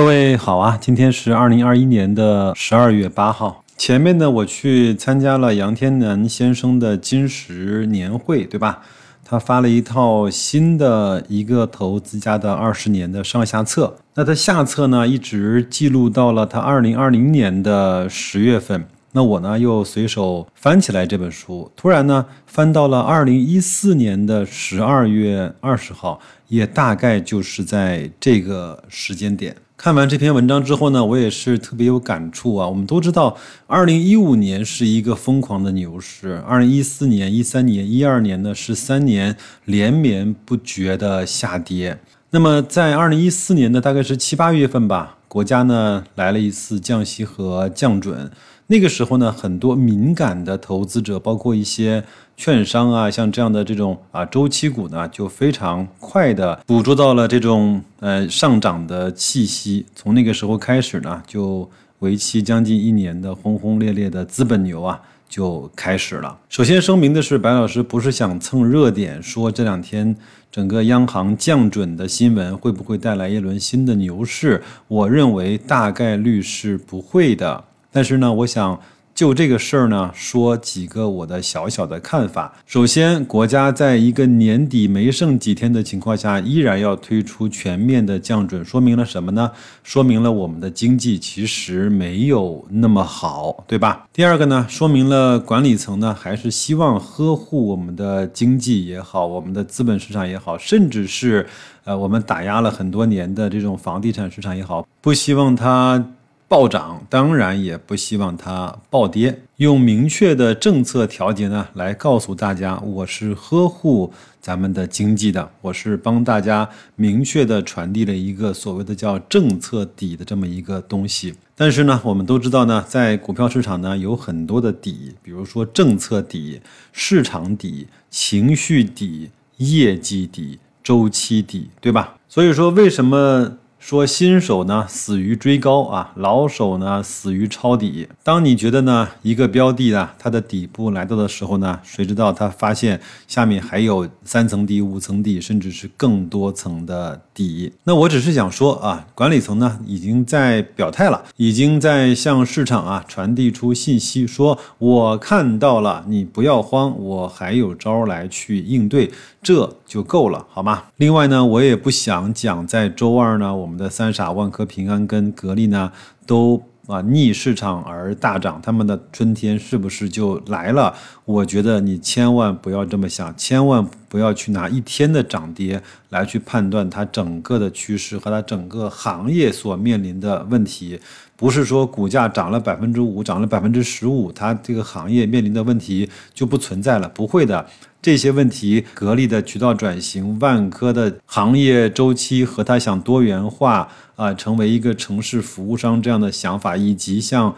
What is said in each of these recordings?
各位好啊，今天是二零二一年的十二月八号。前面呢，我去参加了杨天南先生的金石年会，对吧？他发了一套新的一个投资家的二十年的上下册。那他下册呢，一直记录到了他二零二零年的十月份。那我呢，又随手翻起来这本书，突然呢，翻到了二零一四年的十二月二十号，也大概就是在这个时间点。看完这篇文章之后呢，我也是特别有感触啊。我们都知道，二零一五年是一个疯狂的牛市，二零一四年、一三年、一二年呢是三年连绵不绝的下跌。那么在二零一四年的大概是七八月份吧，国家呢来了一次降息和降准。那个时候呢，很多敏感的投资者，包括一些券商啊，像这样的这种啊周期股呢，就非常快的捕捉到了这种呃上涨的气息。从那个时候开始呢，就为期将近一年的轰轰烈烈的资本牛啊就开始了。首先声明的是，白老师不是想蹭热点，说这两天整个央行降准的新闻会不会带来一轮新的牛市？我认为大概率是不会的。但是呢，我想就这个事儿呢，说几个我的小小的看法。首先，国家在一个年底没剩几天的情况下，依然要推出全面的降准，说明了什么呢？说明了我们的经济其实没有那么好，对吧？第二个呢，说明了管理层呢还是希望呵护我们的经济也好，我们的资本市场也好，甚至是呃我们打压了很多年的这种房地产市场也好，不希望它。暴涨当然也不希望它暴跌，用明确的政策调节呢来告诉大家，我是呵护咱们的经济的，我是帮大家明确的传递了一个所谓的叫政策底的这么一个东西。但是呢，我们都知道呢，在股票市场呢有很多的底，比如说政策底、市场底、情绪底、业绩底、周期底，对吧？所以说为什么？说新手呢死于追高啊，老手呢死于抄底。当你觉得呢一个标的呢它的底部来到的时候呢，谁知道它发现下面还有三层底、五层底，甚至是更多层的底。那我只是想说啊，管理层呢已经在表态了，已经在向市场啊传递出信息，说我看到了，你不要慌，我还有招来去应对。这就够了，好吗？另外呢，我也不想讲，在周二呢，我我们的三傻万科、平安跟格力呢，都啊逆市场而大涨，他们的春天是不是就来了？我觉得你千万不要这么想，千万不要去拿一天的涨跌来去判断它整个的趋势和它整个行业所面临的问题。不是说股价涨了百分之五，涨了百分之十五，它这个行业面临的问题就不存在了？不会的。这些问题，格力的渠道转型，万科的行业周期和他想多元化啊，成为一个城市服务商这样的想法，以及像。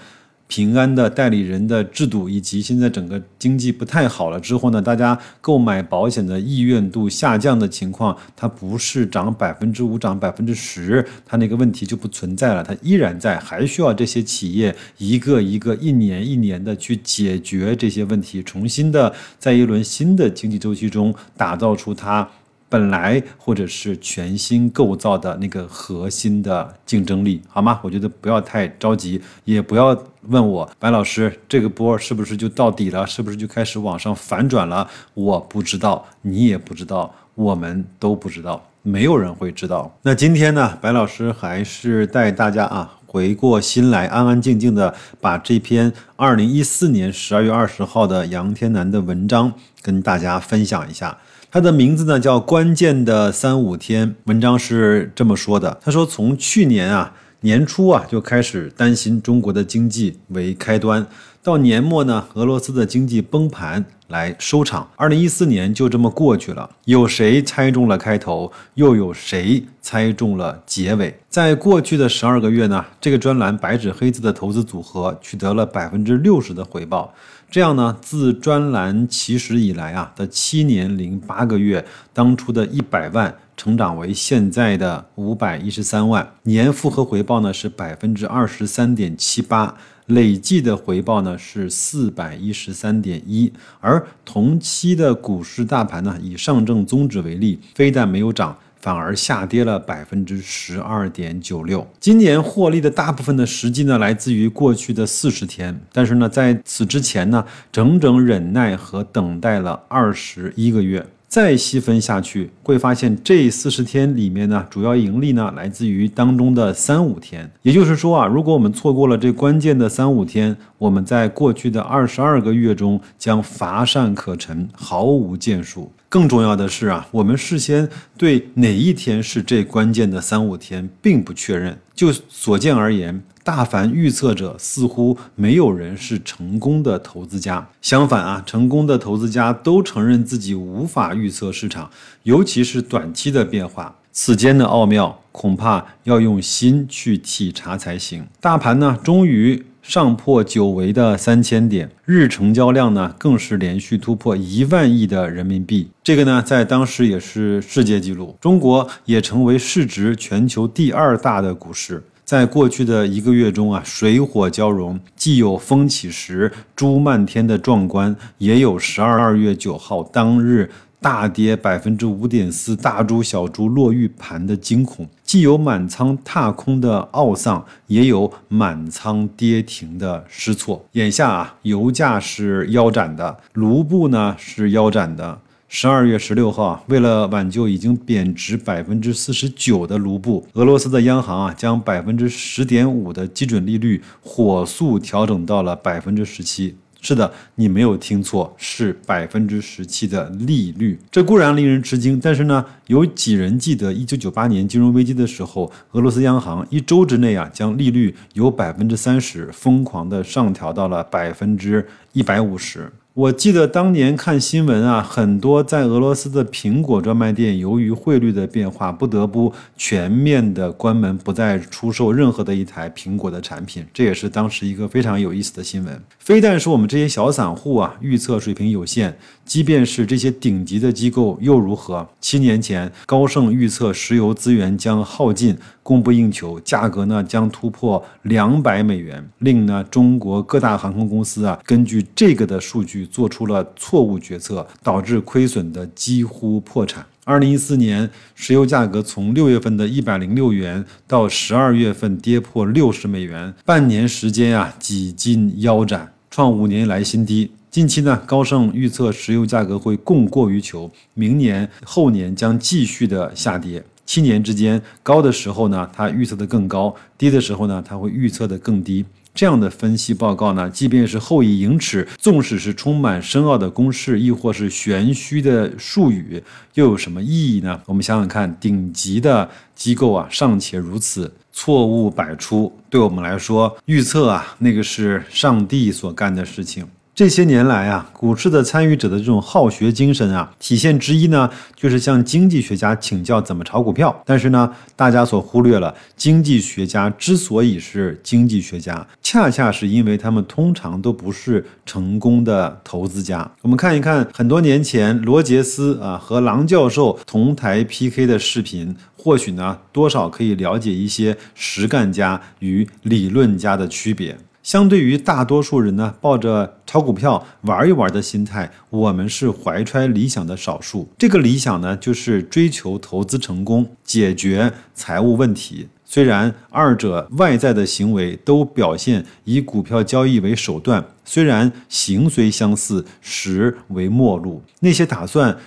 平安的代理人的制度，以及现在整个经济不太好了之后呢，大家购买保险的意愿度下降的情况，它不是涨百分之五，涨百分之十，它那个问题就不存在了，它依然在，还需要这些企业一个一个一年一年的去解决这些问题，重新的在一轮新的经济周期中打造出它。本来或者是全新构造的那个核心的竞争力，好吗？我觉得不要太着急，也不要问我白老师这个波是不是就到底了，是不是就开始往上反转了？我不知道，你也不知道，我们都不知道，没有人会知道。那今天呢，白老师还是带大家啊回过心来，安安静静的把这篇二零一四年十二月二十号的杨天南的文章跟大家分享一下。他的名字呢叫关键的三五天，文章是这么说的。他说，从去年啊年初啊就开始担心中国的经济为开端，到年末呢俄罗斯的经济崩盘来收场。二零一四年就这么过去了，有谁猜中了开头，又有谁猜中了结尾？在过去的十二个月呢，这个专栏白纸黑字的投资组合取得了百分之六十的回报。这样呢，自专栏起始以来啊的七年零八个月，当初的一百万成长为现在的五百一十三万，年复合回报呢是百分之二十三点七八，累计的回报呢是四百一十三点一。而同期的股市大盘呢，以上证综指为例，非但没有涨。反而下跌了百分之十二点九六。今年获利的大部分的时机呢，来自于过去的四十天，但是呢，在此之前呢，整整忍耐和等待了二十一个月。再细分下去，会发现这四十天里面呢，主要盈利呢来自于当中的三五天。也就是说啊，如果我们错过了这关键的三五天，我们在过去的二十二个月中将乏善可陈，毫无建树。更重要的是啊，我们事先对哪一天是这关键的三五天并不确认。就所见而言。大凡预测者，似乎没有人是成功的投资家。相反啊，成功的投资家都承认自己无法预测市场，尤其是短期的变化。此间的奥妙，恐怕要用心去体察才行。大盘呢，终于上破久违的三千点，日成交量呢，更是连续突破一万亿的人民币。这个呢，在当时也是世界纪录。中国也成为市值全球第二大的股市。在过去的一个月中啊，水火交融，既有风起时猪漫天的壮观，也有十二二月九号当日大跌百分之五点四，大猪小猪落玉盘的惊恐；既有满仓踏空的懊丧，也有满仓跌停的失措。眼下啊，油价是腰斩的，卢布呢是腰斩的。十二月十六号，为了挽救已经贬值百分之四十九的卢布，俄罗斯的央行啊，将百分之十点五的基准利率火速调整到了百分之十七。是的，你没有听错，是百分之十七的利率。这固然令人吃惊，但是呢，有几人记得一九九八年金融危机的时候，俄罗斯央行一周之内啊，将利率由百分之三十疯狂的上调到了百分之一百五十。我记得当年看新闻啊，很多在俄罗斯的苹果专卖店，由于汇率的变化，不得不全面的关门，不再出售任何的一台苹果的产品。这也是当时一个非常有意思的新闻。非但是我们这些小散户啊，预测水平有限，即便是这些顶级的机构又如何？七年前，高盛预测石油资源将耗尽。供不应求，价格呢将突破两百美元，令呢中国各大航空公司啊根据这个的数据做出了错误决策，导致亏损的几乎破产。二零一四年，石油价格从六月份的一百零六元到十二月份跌破六十美元，半年时间啊几近腰斩，创五年来新低。近期呢，高盛预测石油价格会供过于求，明年后年将继续的下跌。七年之间，高的时候呢，它预测的更高；低的时候呢，它会预测的更低。这样的分析报告呢，即便是后以盈尺，纵使是充满深奥的公式，亦或是玄虚的术语，又有什么意义呢？我们想想看，顶级的机构啊，尚且如此，错误百出，对我们来说，预测啊，那个是上帝所干的事情。这些年来啊，股市的参与者的这种好学精神啊，体现之一呢，就是向经济学家请教怎么炒股票。但是呢，大家所忽略了，经济学家之所以是经济学家，恰恰是因为他们通常都不是成功的投资家。我们看一看很多年前罗杰斯啊和郎教授同台 PK 的视频，或许呢，多少可以了解一些实干家与理论家的区别。相对于大多数人呢，抱着炒股票玩一玩的心态，我们是怀揣理想的少数。这个理想呢，就是追求投资成功，解决财务问题。虽然二者外在的行为都表现以股票交易为手段，虽然形虽相似，实为陌路。那些打算。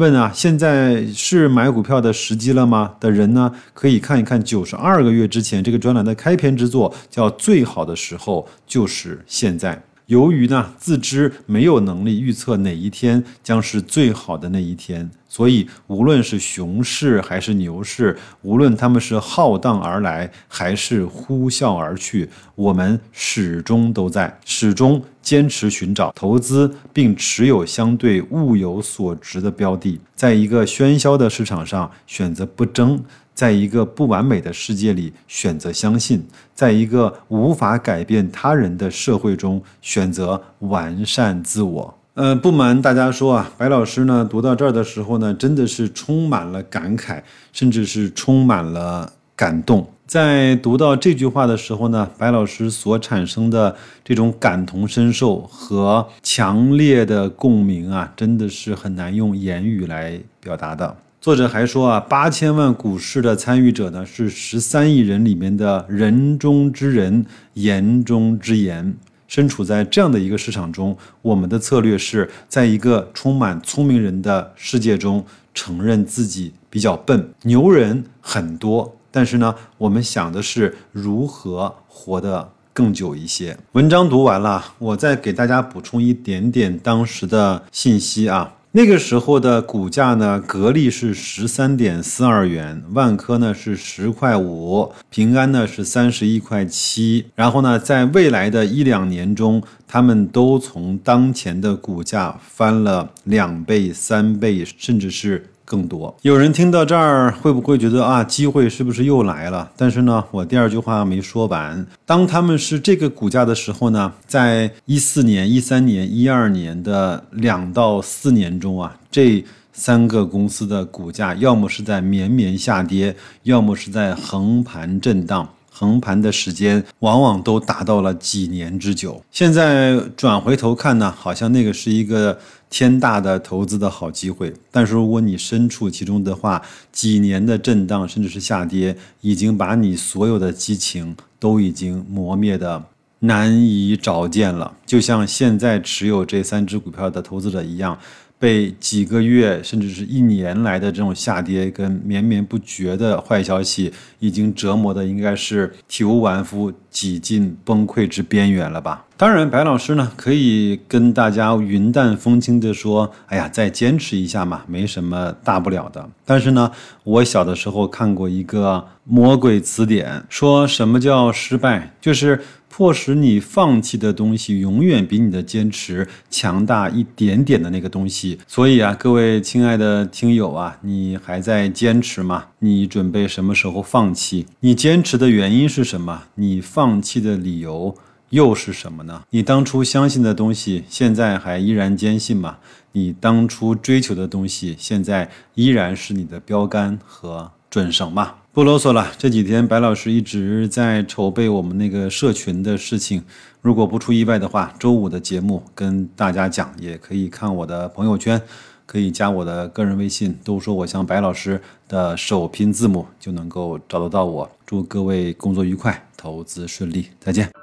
问啊，现在是买股票的时机了吗？的人呢，可以看一看九十二个月之前这个专栏的开篇之作，叫《最好的时候就是现在》。由于呢自知没有能力预测哪一天将是最好的那一天，所以无论是熊市还是牛市，无论他们是浩荡而来还是呼啸而去，我们始终都在，始终坚持寻找投资并持有相对物有所值的标的，在一个喧嚣的市场上选择不争。在一个不完美的世界里选择相信，在一个无法改变他人的社会中选择完善自我。嗯，不瞒大家说啊，白老师呢读到这儿的时候呢，真的是充满了感慨，甚至是充满了感动。在读到这句话的时候呢，白老师所产生的这种感同身受和强烈的共鸣啊，真的是很难用言语来表达的。作者还说啊，八千万股市的参与者呢，是十三亿人里面的人中之人，言中之言。身处在这样的一个市场中，我们的策略是在一个充满聪明人的世界中，承认自己比较笨。牛人很多，但是呢，我们想的是如何活得更久一些。文章读完了，我再给大家补充一点点当时的信息啊。那个时候的股价呢，格力是十三点四二元，万科呢是十块五，平安呢是三十一块七。然后呢，在未来的一两年中，他们都从当前的股价翻了两倍、三倍，甚至是。更多有人听到这儿会不会觉得啊，机会是不是又来了？但是呢，我第二句话没说完。当他们是这个股价的时候呢，在一四年、一三年、一二年的两到四年中啊，这三个公司的股价要么是在绵绵下跌，要么是在横盘震荡。横盘的时间往往都达到了几年之久。现在转回头看呢，好像那个是一个天大的投资的好机会。但是如果你身处其中的话，几年的震荡甚至是下跌，已经把你所有的激情都已经磨灭的难以找见了。就像现在持有这三只股票的投资者一样。被几个月甚至是一年来的这种下跌跟绵绵不绝的坏消息，已经折磨的应该是体无完肤，几近崩溃之边缘了吧？当然，白老师呢可以跟大家云淡风轻的说：“哎呀，再坚持一下嘛，没什么大不了的。”但是呢，我小的时候看过一个魔鬼词典，说什么叫失败，就是。迫使你放弃的东西，永远比你的坚持强大一点点的那个东西。所以啊，各位亲爱的听友啊，你还在坚持吗？你准备什么时候放弃？你坚持的原因是什么？你放弃的理由又是什么呢？你当初相信的东西，现在还依然坚信吗？你当初追求的东西，现在依然是你的标杆和准绳吗？不啰嗦了，这几天白老师一直在筹备我们那个社群的事情。如果不出意外的话，周五的节目跟大家讲，也可以看我的朋友圈，可以加我的个人微信，都说我像白老师的首拼字母就能够找得到我。祝各位工作愉快，投资顺利，再见。